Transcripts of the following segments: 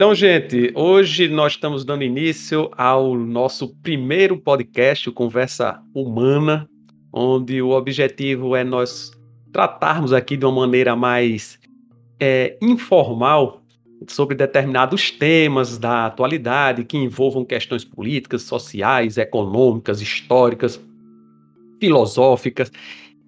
Então, gente, hoje nós estamos dando início ao nosso primeiro podcast, o Conversa Humana, onde o objetivo é nós tratarmos aqui de uma maneira mais é, informal sobre determinados temas da atualidade que envolvam questões políticas, sociais, econômicas, históricas, filosóficas.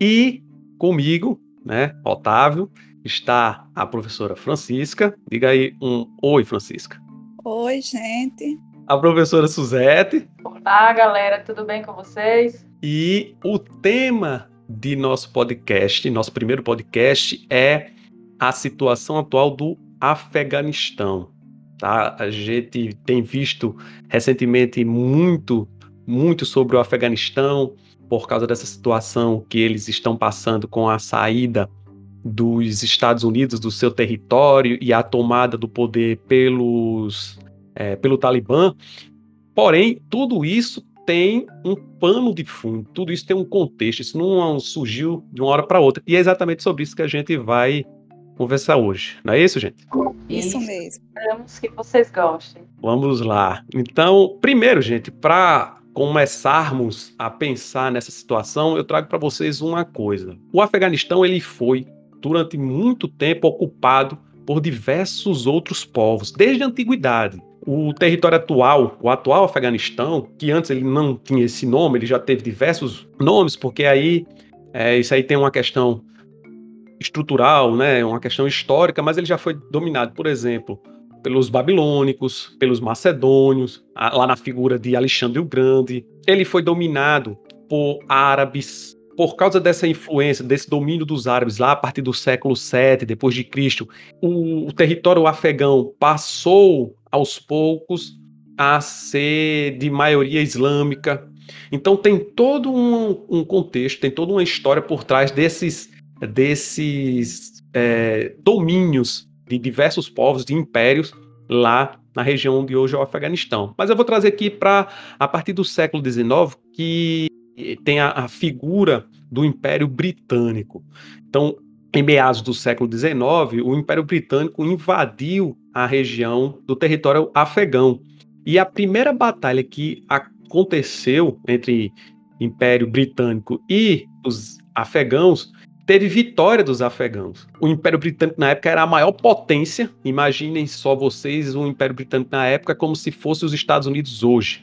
E comigo, né, Otávio, está a professora Francisca. Diga aí um oi, Francisca. Oi, gente. A professora Suzete. Olá, galera, tudo bem com vocês? E o tema de nosso podcast, nosso primeiro podcast, é a situação atual do Afeganistão. Tá? A gente tem visto recentemente muito, muito sobre o Afeganistão por causa dessa situação que eles estão passando com a saída dos Estados Unidos do seu território e a tomada do poder pelos é, pelo Talibã. Porém, tudo isso tem um pano de fundo, tudo isso tem um contexto, isso não surgiu de uma hora para outra. E é exatamente sobre isso que a gente vai conversar hoje. Não é isso, gente? Isso mesmo. Esperamos que vocês gostem. Vamos lá. Então, primeiro, gente, para começarmos a pensar nessa situação, eu trago para vocês uma coisa. O Afeganistão ele foi durante muito tempo ocupado por diversos outros povos, desde a antiguidade. O território atual, o atual Afeganistão, que antes ele não tinha esse nome, ele já teve diversos nomes, porque aí é, isso aí tem uma questão estrutural, né, uma questão histórica, mas ele já foi dominado, por exemplo, pelos babilônicos, pelos macedônios, lá na figura de Alexandre o Grande. Ele foi dominado por árabes, por causa dessa influência, desse domínio dos árabes lá a partir do século 7 depois de Cristo, o, o território afegão passou aos poucos a ser de maioria islâmica. Então tem todo um, um contexto, tem toda uma história por trás desses, desses é, domínios de diversos povos, de impérios lá na região de hoje é o Afeganistão. Mas eu vou trazer aqui para a partir do século XIX que tem a, a figura do Império Britânico. Então, em meados do século XIX, o Império Britânico invadiu a região do território afegão. E a primeira batalha que aconteceu entre Império Britânico e os afegãos teve vitória dos afegãos. O Império Britânico na época era a maior potência. Imaginem só vocês o Império Britânico na época como se fosse os Estados Unidos hoje.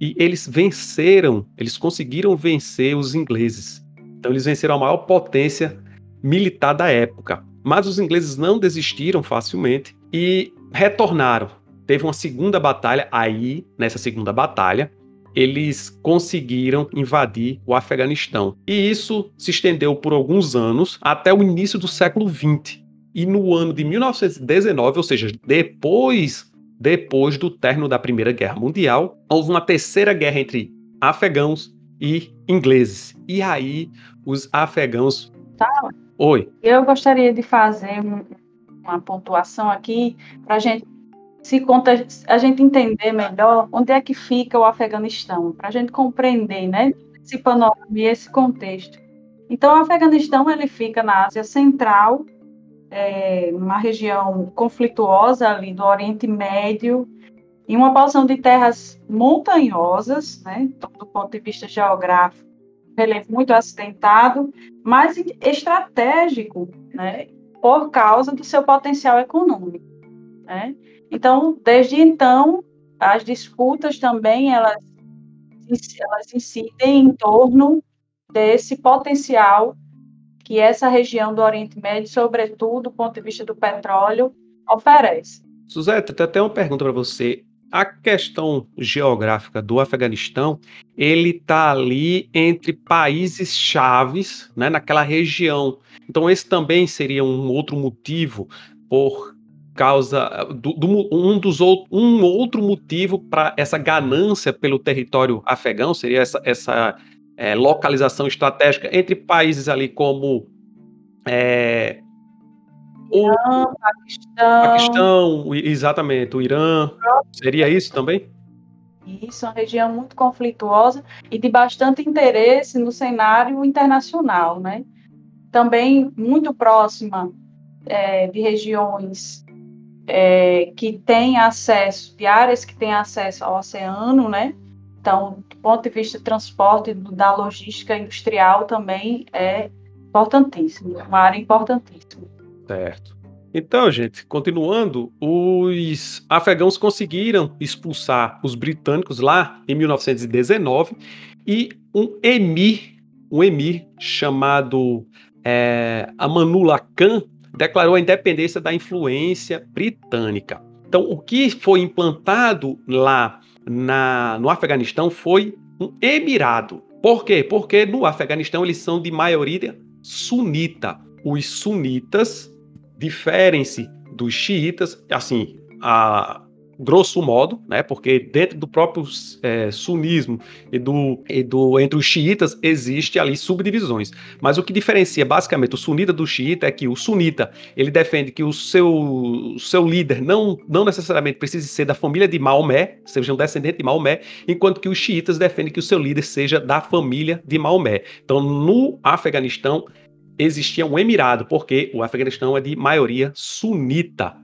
E eles venceram, eles conseguiram vencer os ingleses. Então eles venceram a maior potência militar da época. Mas os ingleses não desistiram facilmente e retornaram. Teve uma segunda batalha. Aí, nessa segunda batalha, eles conseguiram invadir o Afeganistão. E isso se estendeu por alguns anos até o início do século XX. E no ano de 1919, ou seja, depois depois do término da Primeira Guerra Mundial, houve uma terceira guerra entre afegãos e ingleses. E aí os afegãos. Tá. Oi. Eu gostaria de fazer uma pontuação aqui para a gente se conta, a gente entender melhor onde é que fica o Afeganistão, para a gente compreender, né, esse panorama e esse contexto. Então, o Afeganistão ele fica na Ásia Central é, uma região conflituosa ali do Oriente Médio, em uma porção de terras montanhosas, né, então, do ponto de vista geográfico, relevo muito acidentado, mas estratégico, né, por causa do seu potencial econômico. Né? Então, desde então, as disputas também elas, elas incidem em torno desse potencial que essa região do Oriente Médio, sobretudo do ponto de vista do petróleo, oferece. Suzete, tem até uma pergunta para você. A questão geográfica do Afeganistão, ele está ali entre países chaves, né, naquela região. Então esse também seria um outro motivo por causa do, do um dos um outro motivo para essa ganância pelo território afegão seria essa, essa é, localização estratégica entre países ali como é, o Irã, Paquistão. Paquistão, exatamente, o Irã. Seria isso também? Isso, uma região muito conflituosa e de bastante interesse no cenário internacional, né? Também muito próxima é, de regiões é, que tem acesso, de áreas que têm acesso ao oceano, né? Então, do ponto de vista do transporte, da logística industrial também é importantíssimo, uma área importantíssima. Certo. Então, gente, continuando, os afegãos conseguiram expulsar os britânicos lá em 1919 e um emir, um emir chamado é, Amanullah Khan declarou a independência da influência britânica. Então, o que foi implantado lá na, no Afeganistão foi um emirado. Por quê? Porque no Afeganistão eles são de maioria sunita. Os sunitas diferem-se dos xiitas, assim, a grosso modo, né? Porque dentro do próprio é, sunismo e do, e do entre os xiitas existe ali subdivisões. Mas o que diferencia basicamente o sunita do xiita é que o sunita ele defende que o seu, o seu líder não, não necessariamente precise ser da família de Maomé, seja um descendente de Maomé, enquanto que os xiitas defendem que o seu líder seja da família de Maomé. Então, no Afeganistão existia um emirado, porque o Afeganistão é de maioria sunita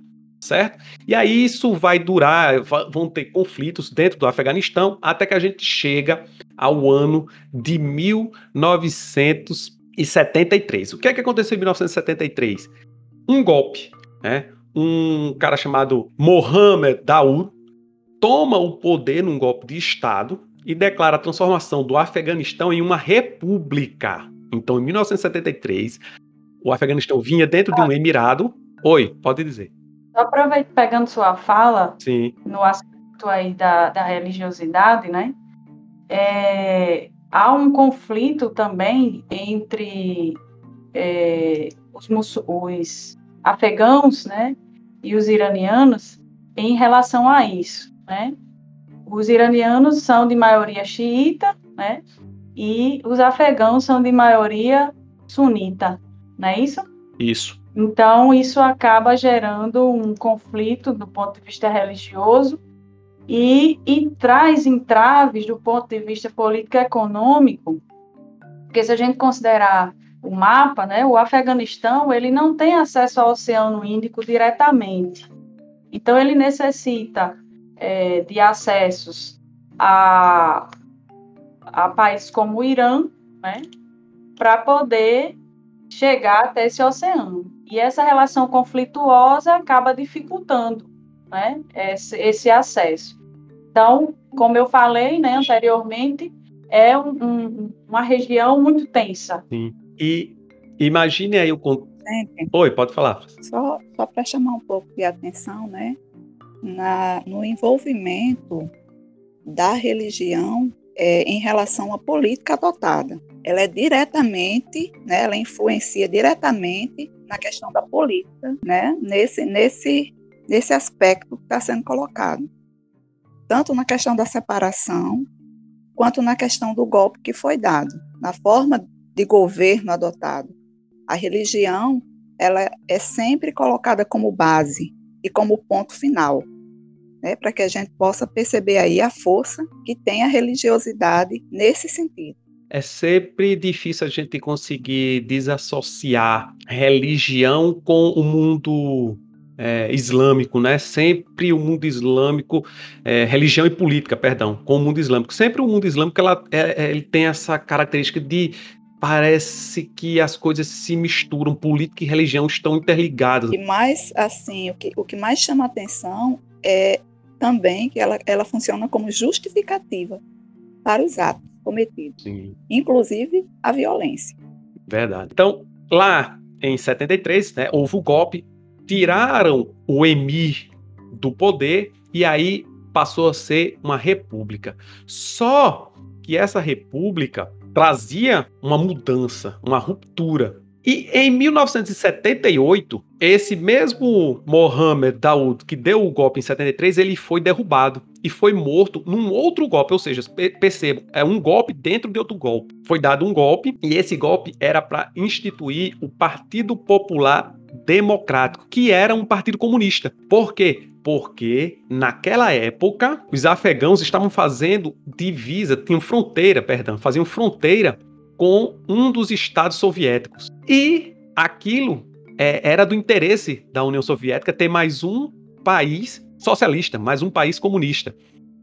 certo? E aí isso vai durar, vão ter conflitos dentro do Afeganistão até que a gente chega ao ano de 1973. O que é que aconteceu em 1973? Um golpe, né? Um cara chamado Mohammed Daoud toma o poder num golpe de Estado e declara a transformação do Afeganistão em uma república. Então, em 1973, o Afeganistão vinha dentro de um emirado. Oi, pode dizer. Só aproveito pegando sua fala Sim. no aspecto aí da, da religiosidade, né? É, há um conflito também entre é, os, os afegãos, né, e os iranianos em relação a isso, né? Os iranianos são de maioria xiita, né? E os afegãos são de maioria sunita, não é isso? Isso. Então, isso acaba gerando um conflito do ponto de vista religioso e, e traz entraves do ponto de vista político-econômico, porque se a gente considerar o mapa, né, o Afeganistão ele não tem acesso ao Oceano Índico diretamente. Então, ele necessita é, de acessos a, a países como o Irã, né, para poder chegar até esse oceano. E essa relação conflituosa acaba dificultando né, esse, esse acesso. Então, como eu falei né, anteriormente, é um, um, uma região muito tensa. Sim. E imagine aí o. Sempre. Oi, pode falar. Só, só para chamar um pouco de atenção, né? Na, no envolvimento da religião é, em relação à política adotada. Ela é diretamente, né, ela influencia diretamente na questão da política, né, nesse, nesse, nesse aspecto que está sendo colocado. Tanto na questão da separação, quanto na questão do golpe que foi dado, na forma de governo adotado. A religião, ela é sempre colocada como base e como ponto final né, para que a gente possa perceber aí a força que tem a religiosidade nesse sentido. É sempre difícil a gente conseguir desassociar religião com o mundo é, islâmico, né? Sempre o mundo islâmico, é, religião e política, perdão, com o mundo islâmico. Sempre o mundo islâmico ela, é, é ele tem essa característica de parece que as coisas se misturam, política e religião estão interligadas. E mais assim, o que, o que mais chama atenção é também que ela, ela funciona como justificativa para os atos cometidos, Sim. inclusive a violência. Verdade. Então, lá em 73, né, houve o golpe, tiraram o emir do poder e aí passou a ser uma república. Só que essa república trazia uma mudança, uma ruptura e em 1978, esse mesmo Mohamed Daoud que deu o golpe em 73, ele foi derrubado e foi morto num outro golpe, ou seja, percebam, é um golpe dentro de outro golpe. Foi dado um golpe e esse golpe era para instituir o Partido Popular Democrático, que era um partido comunista. Por quê? Porque naquela época os afegãos estavam fazendo divisa, tinham fronteira, perdão, faziam fronteira com um dos estados soviéticos. E aquilo é, era do interesse da União Soviética ter mais um país socialista, mas um país comunista.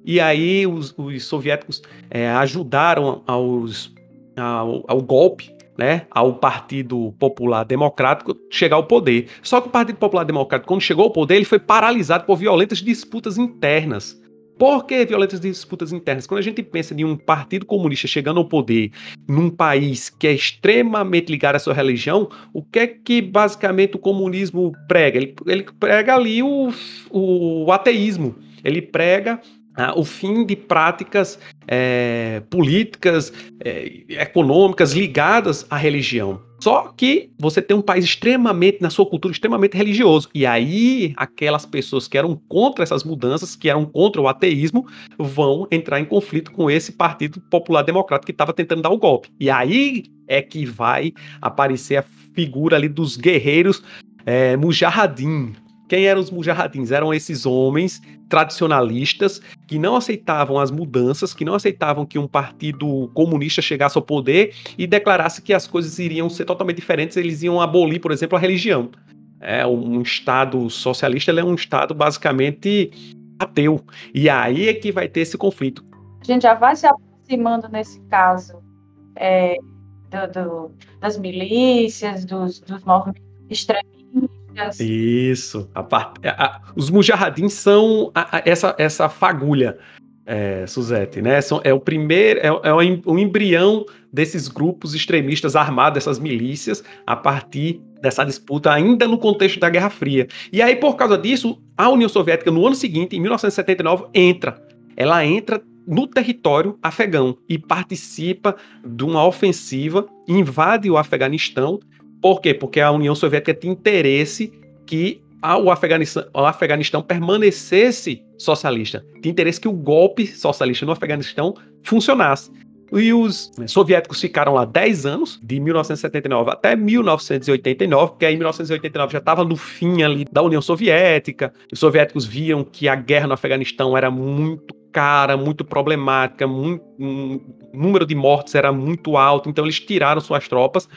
E aí os, os soviéticos é, ajudaram aos, ao, ao golpe né, ao Partido Popular Democrático chegar ao poder. Só que o Partido Popular Democrático, quando chegou ao poder, ele foi paralisado por violentas disputas internas. Por que violentas disputas internas? Quando a gente pensa em um partido comunista chegando ao poder num país que é extremamente ligado à sua religião, o que é que basicamente o comunismo prega? Ele, ele prega ali o, o ateísmo. Ele prega ah, o fim de práticas é, políticas, é, econômicas ligadas à religião. Só que você tem um país extremamente, na sua cultura, extremamente religioso. E aí, aquelas pessoas que eram contra essas mudanças, que eram contra o ateísmo, vão entrar em conflito com esse Partido Popular Democrático que estava tentando dar o golpe. E aí é que vai aparecer a figura ali dos guerreiros é, quem eram os mujahidins? Eram esses homens tradicionalistas que não aceitavam as mudanças, que não aceitavam que um partido comunista chegasse ao poder e declarasse que as coisas iriam ser totalmente diferentes, eles iam abolir, por exemplo, a religião. É um estado socialista, é um estado basicamente ateu. E aí é que vai ter esse conflito. A gente já vai se aproximando nesse caso é, do, do, das milícias, dos, dos movimentos extremistas isso. A part... a, os mujahidins são a, essa, essa fagulha, é, Suzette, né? São, é o primeiro, é, é o embrião desses grupos extremistas armados, dessas milícias, a partir dessa disputa ainda no contexto da Guerra Fria. E aí, por causa disso, a União Soviética, no ano seguinte, em 1979, entra. Ela entra no território afegão e participa de uma ofensiva, invade o Afeganistão por quê? Porque a União Soviética tinha interesse que o Afeganistão, o Afeganistão permanecesse socialista. Tinha interesse que o golpe socialista no Afeganistão funcionasse. E os soviéticos ficaram lá 10 anos, de 1979 até 1989, porque aí em 1989 já estava no fim ali da União Soviética. Os soviéticos viam que a guerra no Afeganistão era muito cara, muito problemática, muito, um, o número de mortes era muito alto, então eles tiraram suas tropas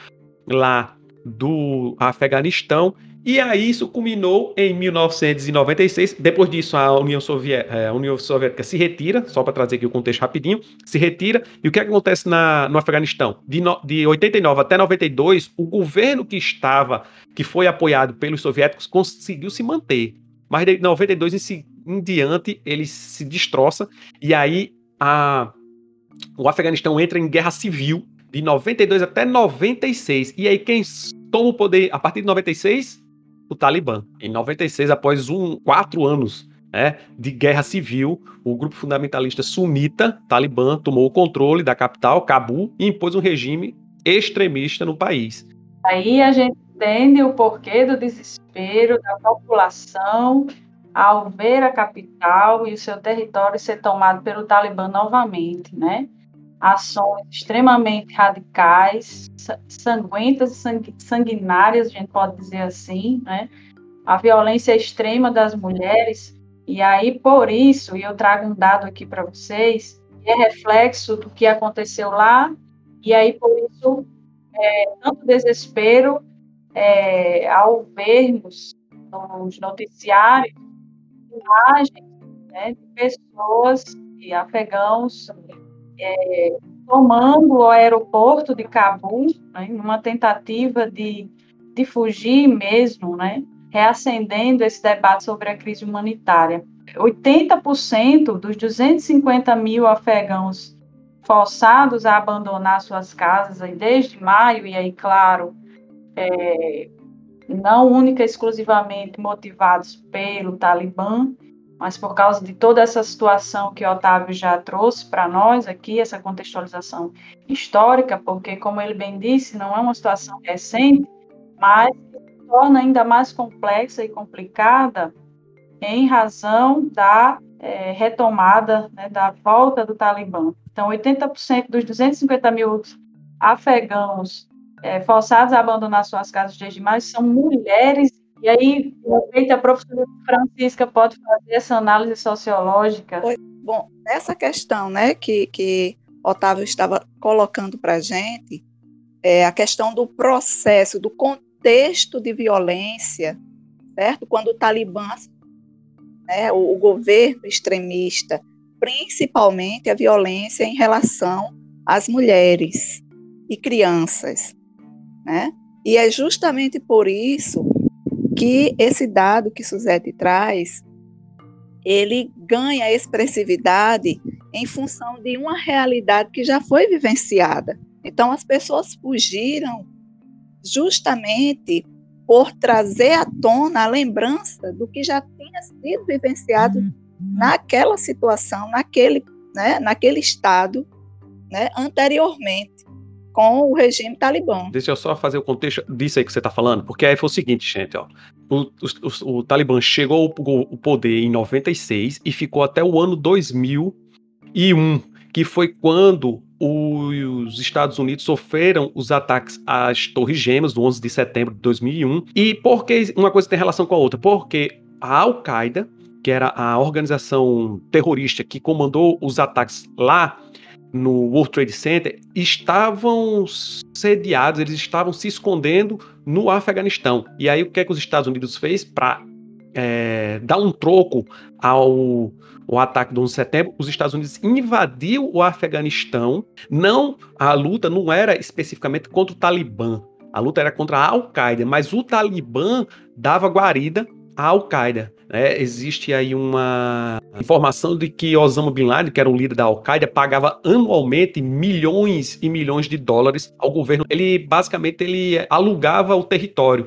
lá do Afeganistão. E aí isso culminou em 1996. Depois disso, a União, Soviética, é, a União Soviética se retira, só para trazer aqui o contexto rapidinho, se retira. E o que, é acontece na, no Afeganistão? De, no, de 89 até 92, o governo que estava, que foi apoiado pelos soviéticos, conseguiu se manter. Mas de 92 em, si, em diante, ele se destroça. E aí a, o Afeganistão entra em guerra civil de 92 até 96. E aí quem toma o poder a partir de 96? O Talibã. Em 96, após um, quatro anos né, de guerra civil, o grupo fundamentalista sunita, Talibã, tomou o controle da capital, Cabul, e impôs um regime extremista no país. Aí a gente entende o porquê do desespero da população ao ver a capital e o seu território ser tomado pelo Talibã novamente, né? Ações extremamente radicais, sanguentas e sanguinárias, a gente pode dizer assim, né? A violência extrema das mulheres, e aí por isso, e eu trago um dado aqui para vocês, é reflexo do que aconteceu lá, e aí por isso, é, tanto desespero é, ao vermos nos noticiários imagens né, de pessoas e afegãos é, tomando o aeroporto de Cabul, né, numa tentativa de, de fugir mesmo, né, reacendendo esse debate sobre a crise humanitária. 80% dos 250 mil afegãos forçados a abandonar suas casas aí desde maio, e aí, claro, é, não única exclusivamente motivados pelo Talibã, mas por causa de toda essa situação que Otávio já trouxe para nós aqui, essa contextualização histórica, porque, como ele bem disse, não é uma situação recente, mas torna ainda mais complexa e complicada em razão da é, retomada, né, da volta do Talibã. Então, 80% dos 250 mil afegãos é, forçados a abandonar suas casas desde maio são mulheres e aí, a professora Francisca pode fazer essa análise sociológica. Bom, essa questão né, que, que Otávio estava colocando para a gente, é a questão do processo, do contexto de violência, certo? Quando o Talibã né, o, o governo extremista, principalmente a violência em relação às mulheres e crianças, né? E é justamente por isso que esse dado que Suzette traz, ele ganha expressividade em função de uma realidade que já foi vivenciada. Então as pessoas fugiram justamente por trazer à tona a lembrança do que já tinha sido vivenciado uhum. naquela situação, naquele, né, naquele estado, né, anteriormente com o regime talibã. Deixa eu só fazer o contexto disso aí que você está falando, porque aí foi o seguinte, gente, ó, o, o, o Talibã chegou ao poder em 96 e ficou até o ano 2001, que foi quando os Estados Unidos sofreram os ataques às Torres Gêmeas do 11 de setembro de 2001. E por que uma coisa tem relação com a outra? Porque a Al-Qaeda, que era a organização terrorista que comandou os ataques lá no World Trade Center, estavam sediados, eles estavam se escondendo no Afeganistão. E aí o que é que os Estados Unidos fez para é, dar um troco ao ataque do 11 de setembro, os Estados Unidos invadiu o Afeganistão. Não, a luta não era especificamente contra o Talibã. A luta era contra a Al-Qaeda, mas o Talibã dava guarida à Al-Qaeda. Né? Existe aí uma informação de que Osama Bin Laden, que era o líder da Al-Qaeda, pagava anualmente milhões e milhões de dólares ao governo. Ele basicamente ele alugava o território.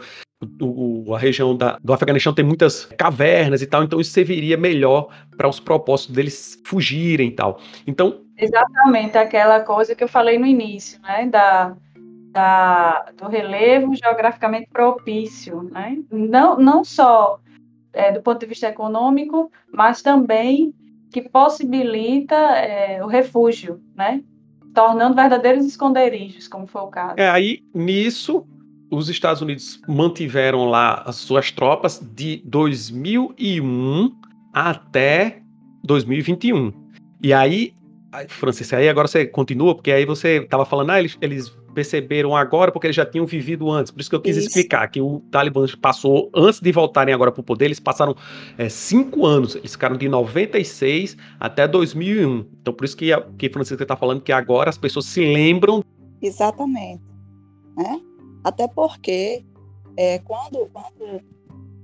O, a região da, do Afeganistão tem muitas cavernas e tal, então isso serviria melhor para os propósitos deles fugirem e tal. Então. Exatamente, aquela coisa que eu falei no início, né? Da, da, do relevo geograficamente propício, né? Não, não só é, do ponto de vista econômico, mas também que possibilita é, o refúgio, né? Tornando verdadeiros esconderijos, como foi o caso. É, aí, nisso, os Estados Unidos mantiveram lá as suas tropas de 2001 até 2021. E aí, Francis, aí agora você continua, porque aí você estava falando, ah, eles, eles perceberam agora porque eles já tinham vivido antes. Por isso que eu quis isso. explicar que o Talibã passou, antes de voltarem agora para o poder, eles passaram é, cinco anos. Eles ficaram de 96 até 2001. Então, por isso que, que Francisca está falando que agora as pessoas se lembram. Exatamente. Né? Até porque é, quando, quando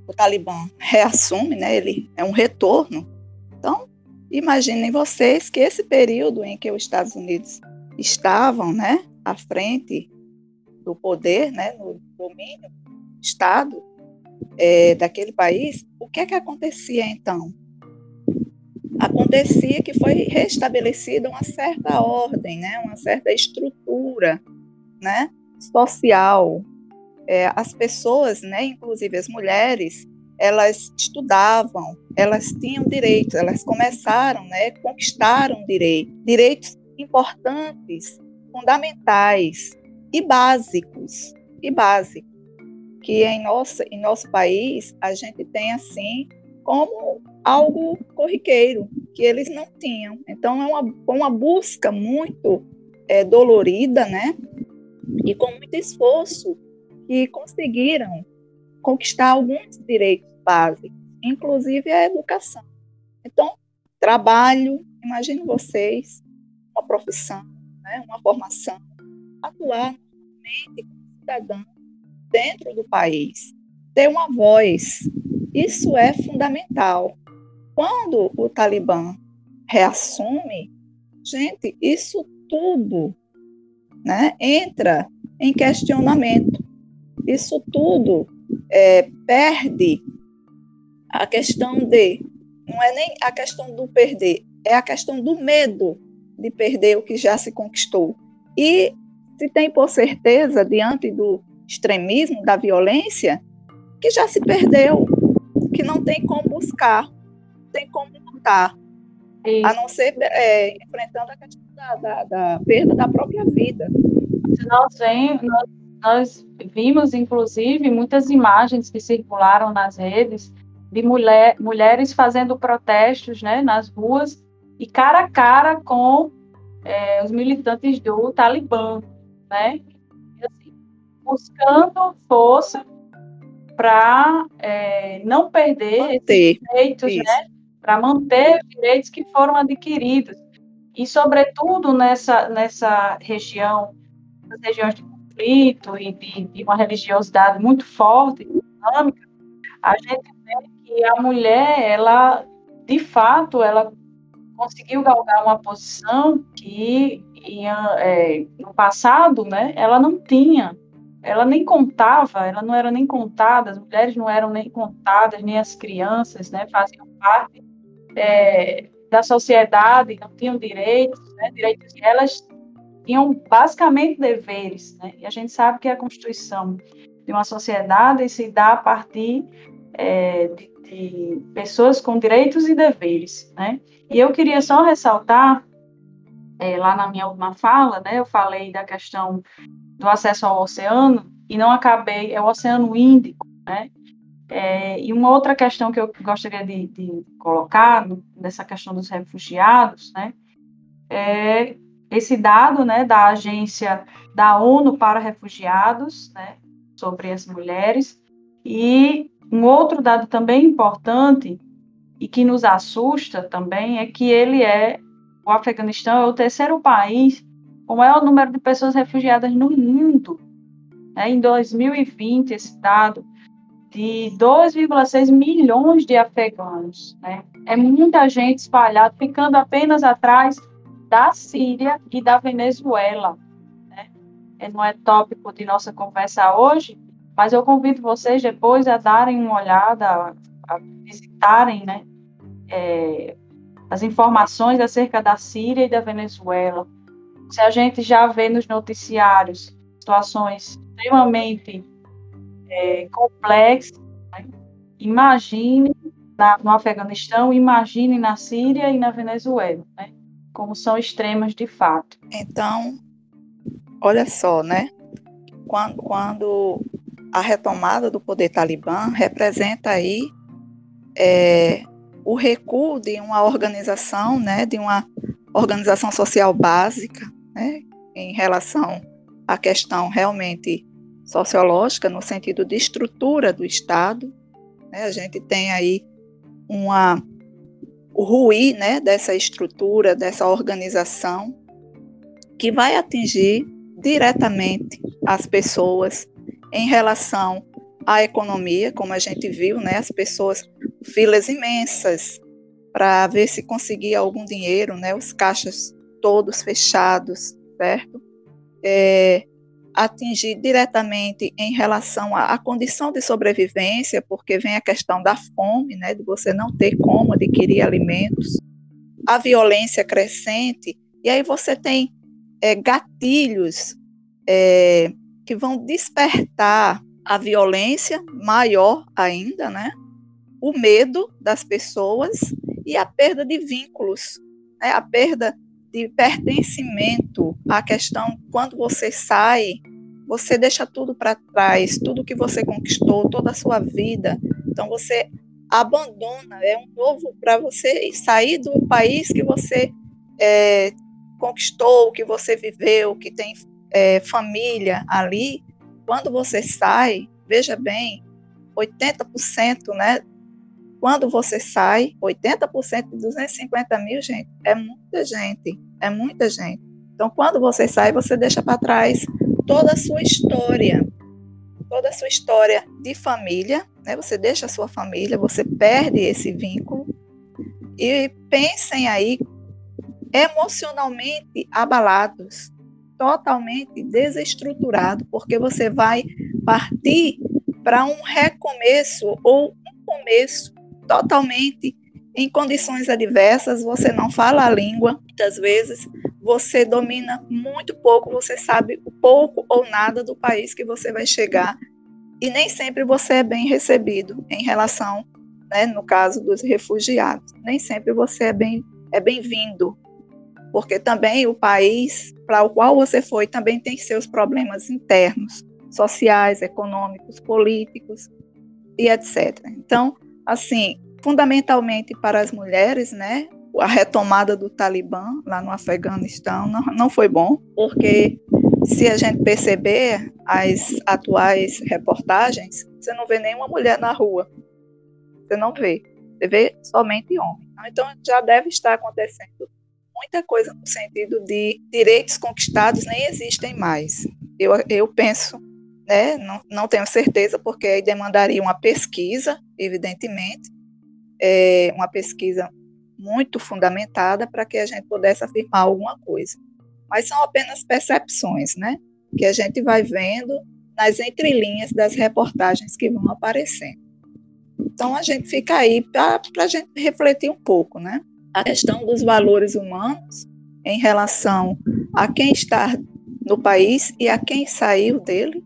o Talibã reassume, né, ele é um retorno. Então, imaginem vocês que esse período em que os Estados Unidos estavam, né, à frente do poder, né, no domínio do Estado é, daquele país, o que é que acontecia então? Acontecia que foi restabelecida uma certa ordem, né, uma certa estrutura, né, social. É, as pessoas, né, inclusive as mulheres, elas estudavam, elas tinham direitos, elas começaram, né, conquistaram direitos, direitos importantes, fundamentais e básicos, e básicos, que em nosso, em nosso país a gente tem assim como algo corriqueiro, que eles não tinham. Então é uma, uma busca muito é, dolorida, né, e com muito esforço que conseguiram conquistar alguns direitos básicos, inclusive a educação. Então, trabalho, imagine vocês, uma profissão, né, uma formação, atuar normalmente como cidadão dentro do país, ter uma voz. Isso é fundamental. Quando o Talibã reassume, gente, isso tudo né, entra em questionamento. Isso tudo é, perde a questão de, não é nem a questão do perder, é a questão do medo de perder o que já se conquistou. E se tem por certeza, diante do extremismo, da violência, que já se perdeu, que não tem como buscar, não tem como lutar, Isso. a não ser é, enfrentando a questão da, da, da perda da própria vida. Nós, vem, nós, nós vimos, inclusive, muitas imagens que circularam nas redes de mulher, mulheres fazendo protestos né, nas ruas e cara a cara com é, os militantes do Talibã, né? Assim, buscando força para é, não perder Manter. esses direitos, Isso. né? Para manter os direitos que foram adquiridos. E, sobretudo, nessa, nessa região, nas regiões de conflito e de, de uma religiosidade muito forte, dinâmica, a gente vê que a mulher, ela, de fato, ela conseguiu galgar uma posição que é, no passado, né, ela não tinha, ela nem contava, ela não era nem contada, as mulheres não eram nem contadas, nem as crianças, né, faziam parte é, da sociedade, não tinham direitos, né, direitos, elas tinham basicamente deveres, né, e a gente sabe que a Constituição de uma sociedade se dá a partir é, de, de pessoas com direitos e deveres, né, e eu queria só ressaltar, é, lá na minha última fala, né, eu falei da questão do acesso ao oceano e não acabei, é o Oceano Índico, né? É, e uma outra questão que eu gostaria de, de colocar nessa questão dos refugiados, né, é esse dado, né, da agência da ONU para refugiados, né, sobre as mulheres, e um outro dado também importante e que nos assusta também é que ele é, o Afeganistão é o terceiro país com maior número de pessoas refugiadas no mundo. É, em 2020, esse dado de 2,6 milhões de afegãos. Né? É muita gente espalhada, ficando apenas atrás da Síria e da Venezuela. Né? Não é tópico de nossa conversa hoje, mas eu convido vocês depois a darem uma olhada, a, visitarem né, é, as informações acerca da Síria e da Venezuela. Se a gente já vê nos noticiários situações extremamente é, complexas, né? imagine na, no Afeganistão, imagine na Síria e na Venezuela, né? como são extremas de fato. Então, olha só, né? Quando, quando a retomada do poder talibã representa aí é, o recuo de uma organização, né, de uma organização social básica, né, em relação à questão realmente sociológica, no sentido de estrutura do Estado. Né, a gente tem aí uma, o ruir né, dessa estrutura, dessa organização, que vai atingir diretamente as pessoas em relação à economia, como a gente viu, né, as pessoas filas imensas para ver se conseguia algum dinheiro, né? Os caixas todos fechados, certo? É, atingir diretamente em relação à, à, condição de sobrevivência, porque vem a questão da fome, né? De você não ter como adquirir alimentos, a violência crescente, e aí você tem é, gatilhos é, que vão despertar a violência maior ainda, né? o medo das pessoas e a perda de vínculos, né? a perda de pertencimento. A questão, quando você sai, você deixa tudo para trás, tudo que você conquistou, toda a sua vida. Então, você abandona, é um novo para você sair do país que você é, conquistou, que você viveu, que tem é, família ali. Quando você sai, veja bem, 80% né, quando você sai, 80% de 250 mil, gente, é muita gente, é muita gente. Então, quando você sai, você deixa para trás toda a sua história, toda a sua história de família, né? Você deixa a sua família, você perde esse vínculo. E pensem aí, emocionalmente abalados, totalmente desestruturados, porque você vai partir para um recomeço ou um começo totalmente em condições adversas, você não fala a língua, muitas vezes você domina muito pouco, você sabe pouco ou nada do país que você vai chegar e nem sempre você é bem recebido em relação, né, no caso dos refugiados, nem sempre você é bem é bem-vindo, porque também o país para o qual você foi também tem seus problemas internos, sociais, econômicos, políticos e etc. Então, assim, fundamentalmente para as mulheres, né? A retomada do Talibã lá no Afeganistão não, não foi bom, porque se a gente perceber as atuais reportagens, você não vê nenhuma mulher na rua. Você não vê. Você vê somente homem. Então já deve estar acontecendo muita coisa no sentido de direitos conquistados nem existem mais. Eu, eu penso, né, não, não tenho certeza, porque aí demandaria uma pesquisa, evidentemente, é, uma pesquisa muito fundamentada para que a gente pudesse afirmar alguma coisa. Mas são apenas percepções, né? Que a gente vai vendo nas entrelinhas das reportagens que vão aparecendo. Então a gente fica aí para a gente refletir um pouco, né? A questão dos valores humanos em relação a quem está no país e a quem saiu dele,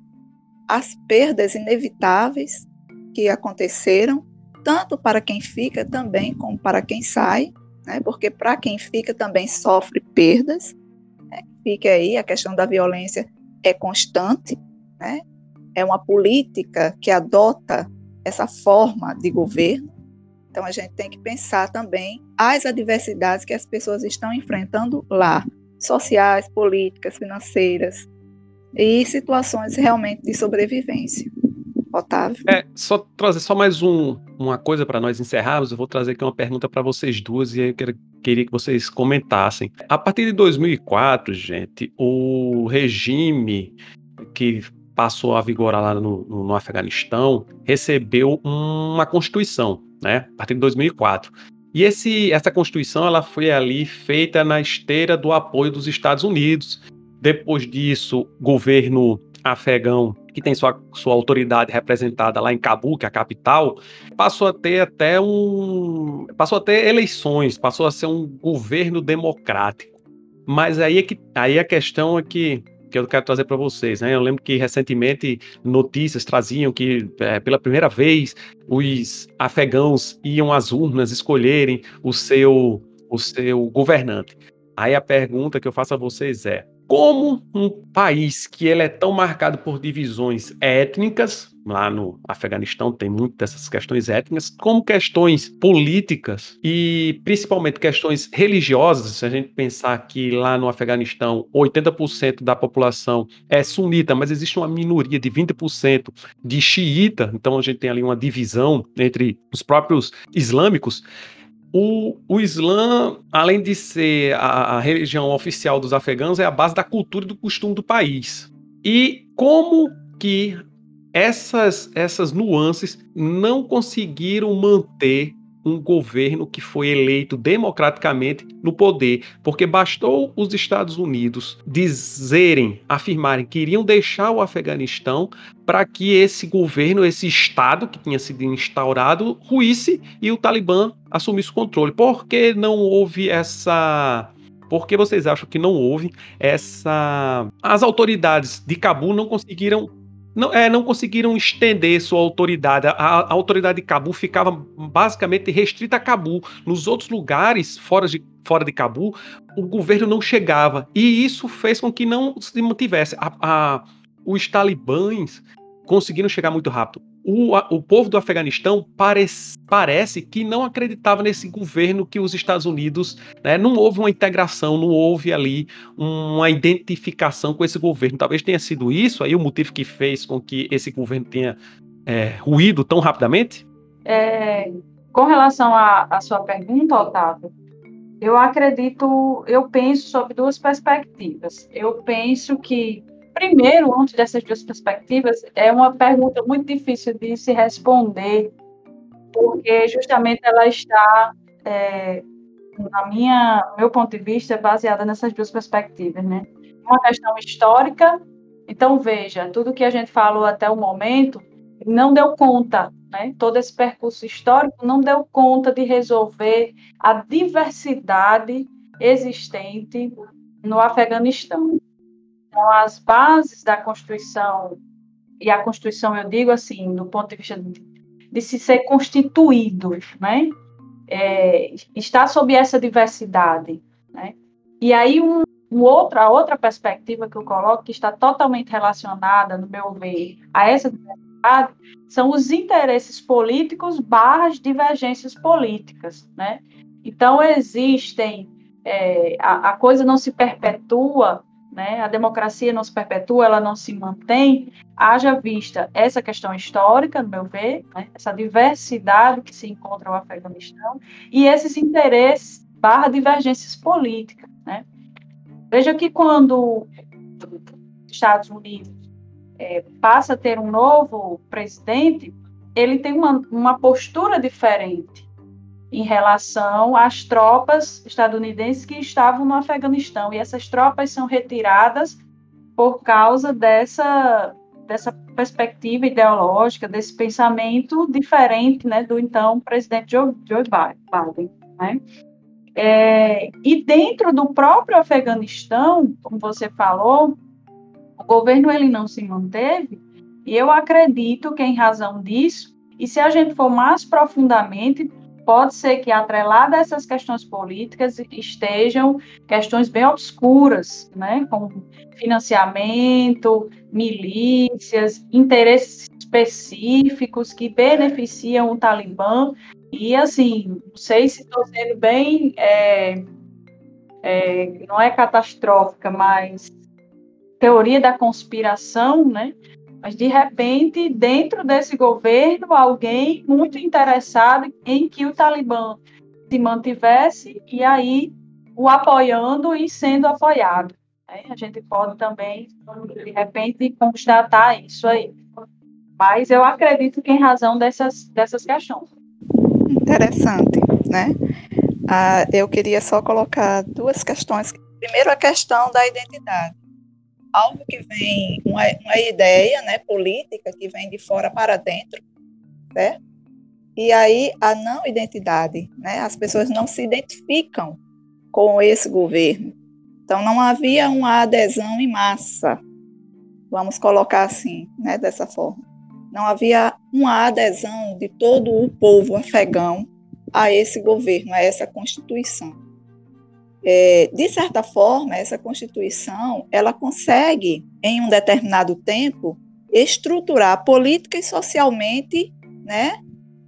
as perdas inevitáveis que aconteceram, tanto para quem fica também como para quem sai, né? Porque para quem fica também sofre perdas. Né? Fica aí a questão da violência é constante, né? É uma política que adota essa forma de governo. Então a gente tem que pensar também as adversidades que as pessoas estão enfrentando lá, sociais, políticas, financeiras e situações realmente de sobrevivência. Otávio. É, só trazer só mais um, uma coisa para nós encerrarmos. Eu vou trazer aqui uma pergunta para vocês duas e eu queria que vocês comentassem. A partir de 2004, gente, o regime que passou a vigorar lá no, no, no Afeganistão recebeu uma constituição, né? A partir de 2004. E esse, essa constituição ela foi ali feita na esteira do apoio dos Estados Unidos. Depois disso, governo afegão, que tem sua, sua autoridade representada lá em Cabul, que é a capital, passou a ter até um. passou a ter eleições, passou a ser um governo democrático. Mas aí, é que, aí a questão é que que eu quero trazer para vocês. Né? Eu lembro que recentemente notícias traziam que é, pela primeira vez os afegãos iam às urnas escolherem o seu, o seu governante. Aí a pergunta que eu faço a vocês é: como um país que ele é tão marcado por divisões étnicas, lá no Afeganistão tem muito dessas questões étnicas, como questões políticas e principalmente questões religiosas, se a gente pensar que lá no Afeganistão 80% da população é sunita, mas existe uma minoria de 20% de xiita, então a gente tem ali uma divisão entre os próprios islâmicos, o, o Islã, além de ser a, a, religião oficial dos afegãos, é a base da cultura e do costume do país. E como que essas, essas nuances não conseguiram manter um governo que foi eleito democraticamente no poder, porque bastou os Estados Unidos dizerem, afirmarem que iriam deixar o Afeganistão para que esse governo, esse Estado que tinha sido instaurado, ruísse e o Talibã assumisse o controle. Por que não houve essa por que vocês acham que não houve essa. As autoridades de Cabul não conseguiram não, é, não conseguiram estender sua autoridade. A, a, autoridade de Cabu ficava basicamente restrita a Cabu. Nos outros lugares, fora de, fora de Cabu, o governo não chegava. E isso fez com que não se mantivesse. A, a, os talibãs conseguiram chegar muito rápido o, o povo do Afeganistão parece, parece que não acreditava nesse governo que os Estados Unidos. Né, não houve uma integração, não houve ali uma identificação com esse governo. Talvez tenha sido isso aí o motivo que fez com que esse governo tenha é, ruído tão rapidamente? É, com relação à sua pergunta, Otávio, eu acredito, eu penso sobre duas perspectivas. Eu penso que Primeiro, antes dessas duas perspectivas, é uma pergunta muito difícil de se responder, porque justamente ela está, é, na minha meu ponto de vista, baseada nessas duas perspectivas, né? Uma questão histórica. Então veja, tudo que a gente falou até o momento não deu conta, né? Todo esse percurso histórico não deu conta de resolver a diversidade existente no Afeganistão. Então, as bases da Constituição, e a Constituição eu digo assim, do ponto de vista de, de se ser constituído, né? É, está sob essa diversidade, né? E aí um, um outra, a outra perspectiva que eu coloco que está totalmente relacionada, no meu ver, a essa diversidade são os interesses políticos barras divergências políticas, né? Então existem é, a, a coisa não se perpetua né, a democracia não se perpetua, ela não se mantém, haja vista essa questão histórica, no meu ver, né, essa diversidade que se encontra no Afeganistão e esses interesses barra divergências políticas. Né. Veja que quando os Estados Unidos é, passa a ter um novo presidente, ele tem uma, uma postura diferente em relação às tropas estadunidenses que estavam no Afeganistão. E essas tropas são retiradas por causa dessa, dessa perspectiva ideológica, desse pensamento diferente né, do então presidente Joe, Joe Biden. Né? É, e dentro do próprio Afeganistão, como você falou, o governo ele não se manteve, e eu acredito que em razão disso, e se a gente for mais profundamente, pode ser que atrelada a essas questões políticas estejam questões bem obscuras, né, como financiamento, milícias, interesses específicos que beneficiam o Talibã. E assim, não sei se estou sendo bem, é, é, não é catastrófica, mas teoria da conspiração, né? Mas, de repente, dentro desse governo, alguém muito interessado em que o Talibã se mantivesse e aí o apoiando e sendo apoiado. Né? A gente pode também, de repente, constatar isso aí. Mas eu acredito que em razão dessas, dessas questões. Interessante, né? Ah, eu queria só colocar duas questões. Primeiro, a questão da identidade algo que vem, uma, uma ideia né, política que vem de fora para dentro, certo? E aí a não identidade, né? As pessoas não se identificam com esse governo. Então não havia uma adesão em massa, vamos colocar assim, né, dessa forma. Não havia uma adesão de todo o povo afegão a esse governo, a essa constituição é, de certa forma, essa Constituição ela consegue, em um determinado tempo, estruturar política e socialmente, né,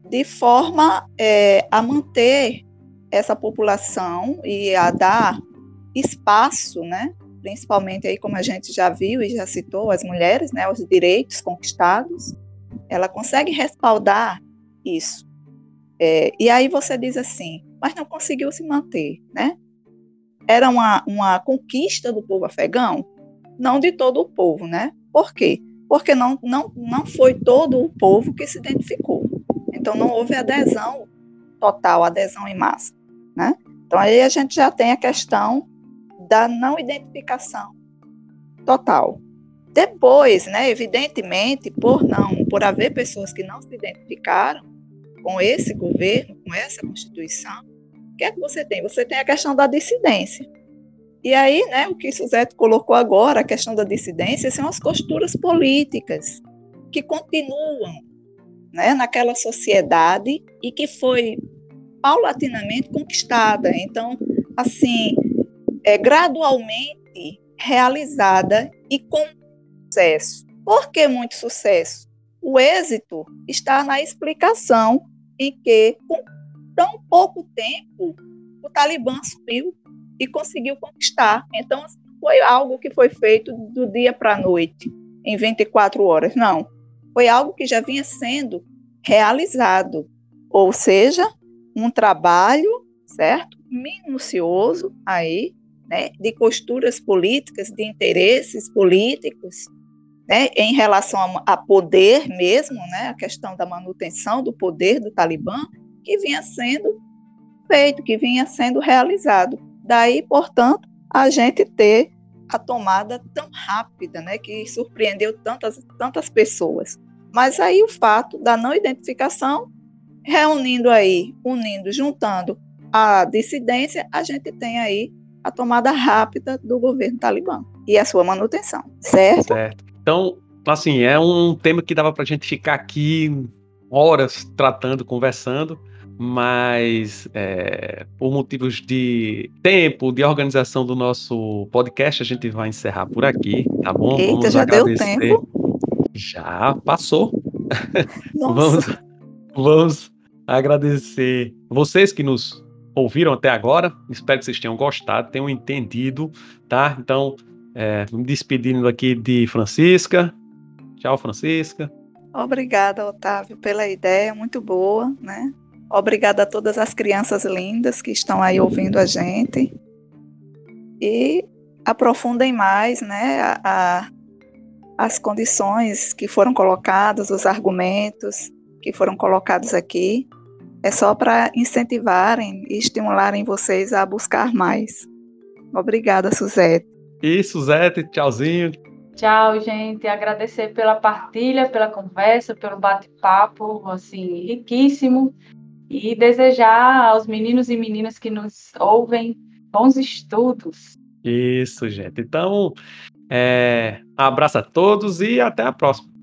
de forma é, a manter essa população e a dar espaço, né, principalmente aí como a gente já viu e já citou as mulheres, né, os direitos conquistados, ela consegue respaldar isso. É, e aí você diz assim, mas não conseguiu se manter, né? Era uma, uma conquista do povo afegão? Não de todo o povo, né? Por quê? Porque não, não, não foi todo o povo que se identificou. Então, não houve adesão total, adesão em massa, né? Então, aí a gente já tem a questão da não identificação total. Depois, né, evidentemente, por não, por haver pessoas que não se identificaram com esse governo, com essa constituição, que é que você tem? Você tem a questão da dissidência. E aí, né, o que Suzette colocou agora, a questão da dissidência, são as costuras políticas que continuam né, naquela sociedade e que foi paulatinamente conquistada. Então, assim, é gradualmente realizada e com sucesso. Por que muito sucesso? O êxito está na explicação em que, tão pouco tempo, o Talibã subiu e conseguiu conquistar. Então, assim, foi algo que foi feito do dia para a noite, em 24 horas. Não. Foi algo que já vinha sendo realizado. Ou seja, um trabalho, certo? Minucioso aí, né? De costuras políticas, de interesses políticos, né? Em relação a, a poder mesmo, né? A questão da manutenção do poder do Talibã que vinha sendo feito, que vinha sendo realizado. Daí, portanto, a gente ter a tomada tão rápida, né, que surpreendeu tantas, tantas pessoas. Mas aí o fato da não identificação, reunindo aí, unindo, juntando a dissidência, a gente tem aí a tomada rápida do governo talibã e a sua manutenção, certo? Certo. Então, assim, é um tema que dava para a gente ficar aqui horas tratando, conversando, mas é, por motivos de tempo, de organização do nosso podcast, a gente vai encerrar por aqui, tá bom? Eita, vamos já agradecer. deu tempo? Já passou. vamos, vamos agradecer vocês que nos ouviram até agora. Espero que vocês tenham gostado, tenham entendido, tá? Então, É, me despedindo aqui de Francisca. Tchau, Francisca. Obrigada, Otávio, pela ideia, muito boa, né? Obrigada a todas as crianças lindas que estão aí ouvindo a gente. E aprofundem mais, né, a, a, as condições que foram colocadas, os argumentos que foram colocados aqui. É só para incentivarem e estimularem vocês a buscar mais. Obrigada, Suzete. E Suzete, tchauzinho. Tchau, gente. Agradecer pela partilha, pela conversa, pelo bate-papo, assim, riquíssimo. E desejar aos meninos e meninas que nos ouvem bons estudos. Isso, gente. Então, é, abraço a todos e até a próxima.